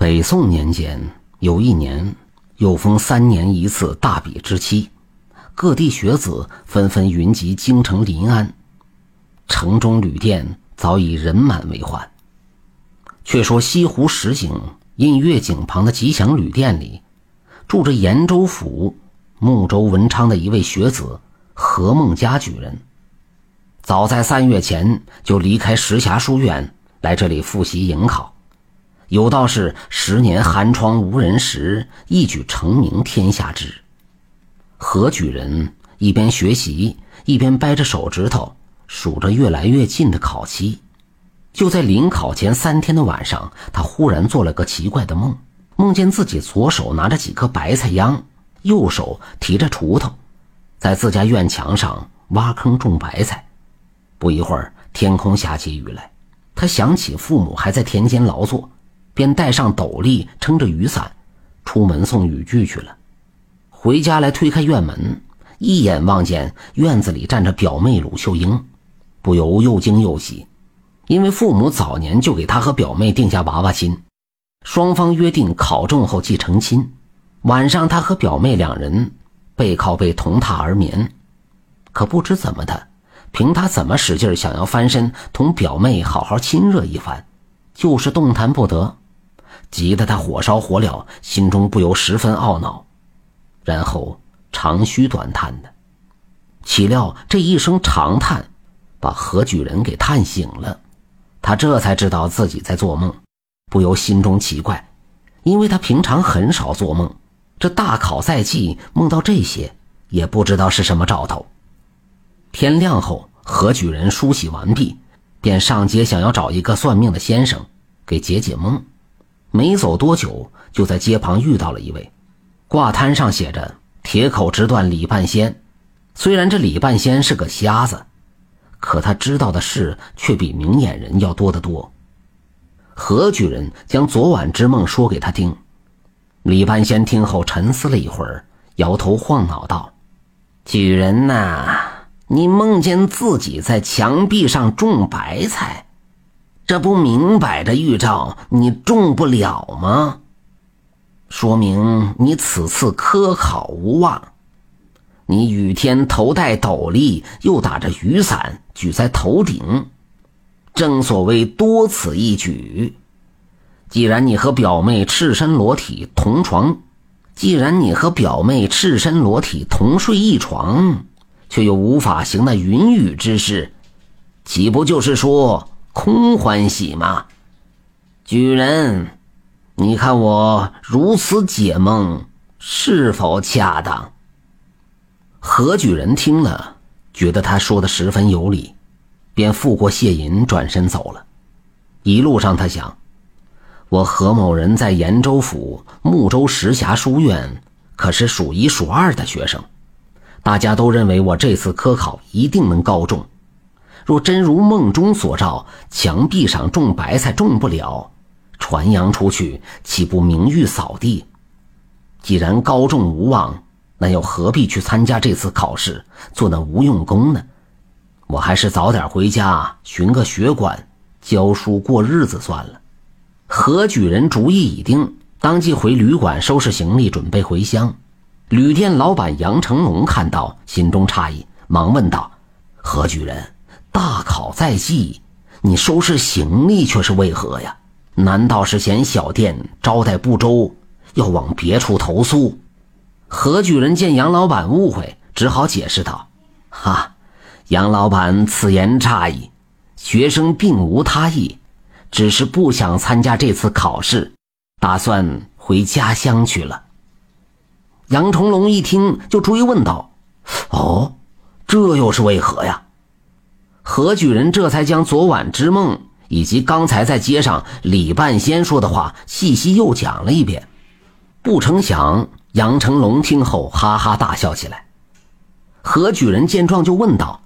北宋年间有一年，又逢三年一次大比之期，各地学子纷纷云集京城临安，城中旅店早已人满为患。却说西湖十景印月井旁的吉祥旅店里，住着延州府睦州文昌的一位学子何孟佳举人。早在三月前就离开石峡书院来这里复习迎考。有道是“十年寒窗无人识，一举成名天下知”。何举人一边学习，一边掰着手指头数着越来越近的考期。就在临考前三天的晚上，他忽然做了个奇怪的梦，梦见自己左手拿着几颗白菜秧，右手提着锄头，在自家院墙上挖坑种白菜。不一会儿，天空下起雨来，他想起父母还在田间劳作。便戴上斗笠，撑着雨伞，出门送雨具去了。回家来推开院门，一眼望见院子里站着表妹鲁秀英，不由又惊又喜，因为父母早年就给他和表妹定下娃娃亲，双方约定考中后即成亲。晚上，他和表妹两人背靠背同榻而眠，可不知怎么的，凭他怎么使劲想要翻身同表妹好好亲热一番，就是动弹不得。急得他火烧火燎，心中不由十分懊恼，然后长吁短叹的。岂料这一声长叹，把何举人给叹醒了。他这才知道自己在做梦，不由心中奇怪，因为他平常很少做梦，这大考在即，梦到这些，也不知道是什么兆头。天亮后，何举人梳洗完毕，便上街想要找一个算命的先生，给解解梦。没走多久，就在街旁遇到了一位，挂摊上写着“铁口直断李半仙”。虽然这李半仙是个瞎子，可他知道的事却比明眼人要多得多。何举人将昨晚之梦说给他听，李半仙听后沉思了一会儿，摇头晃脑道：“举人呐，你梦见自己在墙壁上种白菜。”这不明摆着预兆你中不了吗？说明你此次科考无望。你雨天头戴斗笠，又打着雨伞举在头顶，正所谓多此一举。既然你和表妹赤身裸体同床，既然你和表妹赤身裸体同睡一床，却又无法行那云雨之事，岂不就是说？空欢喜吗？举人，你看我如此解梦是否恰当？何举人听了，觉得他说的十分有理，便付过谢银，转身走了。一路上，他想：我何某人在延州府睦州石峡书院可是数一数二的学生，大家都认为我这次科考一定能高中。若真如梦中所照，墙壁上种白菜种不了，传扬出去，岂不名誉扫地？既然高中无望，那又何必去参加这次考试，做那无用功呢？我还是早点回家寻个学馆教书过日子算了。何举人主意已定，当即回旅馆收拾行李，准备回乡。旅店老板杨成龙看到，心中诧异，忙问道：“何举人？”大考在即，你收拾行李却是为何呀？难道是嫌小店招待不周，要往别处投诉？何举人见杨老板误会，只好解释道：“哈，杨老板此言差矣，学生并无他意，只是不想参加这次考试，打算回家乡去了。”杨重龙一听，就追问道：“哦，这又是为何呀？”何举人这才将昨晚之梦以及刚才在街上李半仙说的话细细又讲了一遍。不成想，杨成龙听后哈哈大笑起来。何举人见状就问道：“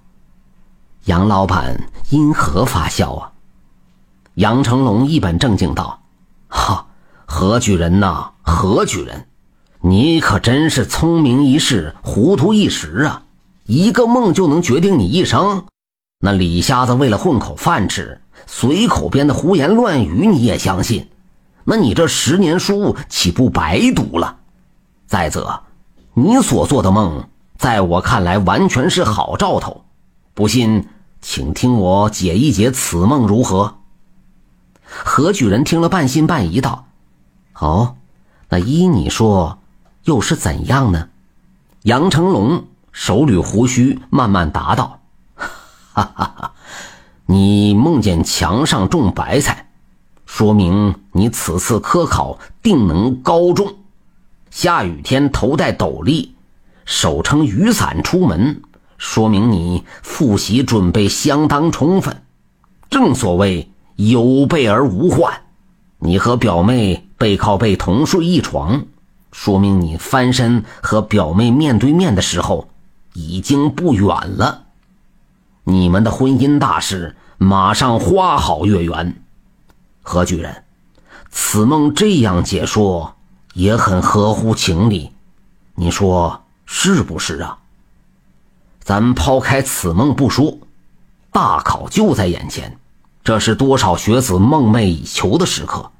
杨老板因何发笑啊？”杨成龙一本正经道：“哈，何举人呐，何举人，你可真是聪明一世，糊涂一时啊！一个梦就能决定你一生。”那李瞎子为了混口饭吃，随口编的胡言乱语，你也相信？那你这十年书岂不白读了？再则，你所做的梦，在我看来完全是好兆头。不信，请听我解一解此梦如何？何举人听了半信半疑道：“哦，那依你说，又是怎样呢？”杨成龙手捋胡须，慢慢答道：“哈哈哈，你梦见墙上种白菜，说明你此次科考定能高中。下雨天头戴斗笠，手撑雨伞出门。”说明你复习准备相当充分，正所谓有备而无患。你和表妹背靠背同睡一床，说明你翻身和表妹面对面的时候已经不远了。你们的婚姻大事马上花好月圆。何举人，此梦这样解说也很合乎情理，你说是不是啊？咱抛开此梦不说，大考就在眼前，这是多少学子梦寐以求的时刻。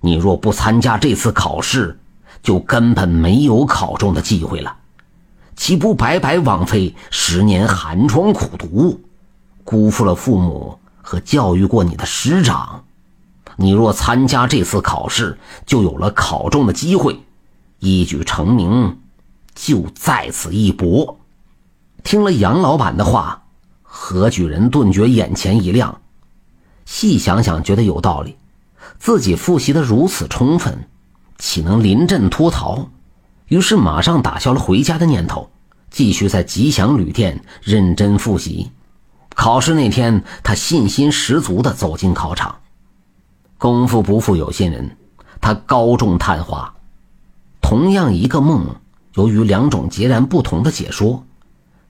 你若不参加这次考试，就根本没有考中的机会了，岂不白白枉费十年寒窗苦读，辜负了父母和教育过你的师长？你若参加这次考试，就有了考中的机会，一举成名，就在此一搏。听了杨老板的话，何举人顿觉眼前一亮。细想想，觉得有道理。自己复习的如此充分，岂能临阵脱逃？于是马上打消了回家的念头，继续在吉祥旅店认真复习。考试那天，他信心十足地走进考场。功夫不负有心人，他高中探花。同样一个梦，由于两种截然不同的解说。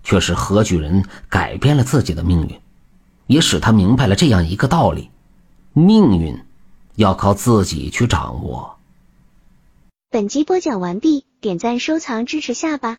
却是何举人改变了自己的命运，也使他明白了这样一个道理：命运要靠自己去掌握。本集播讲完毕，点赞收藏支持下吧。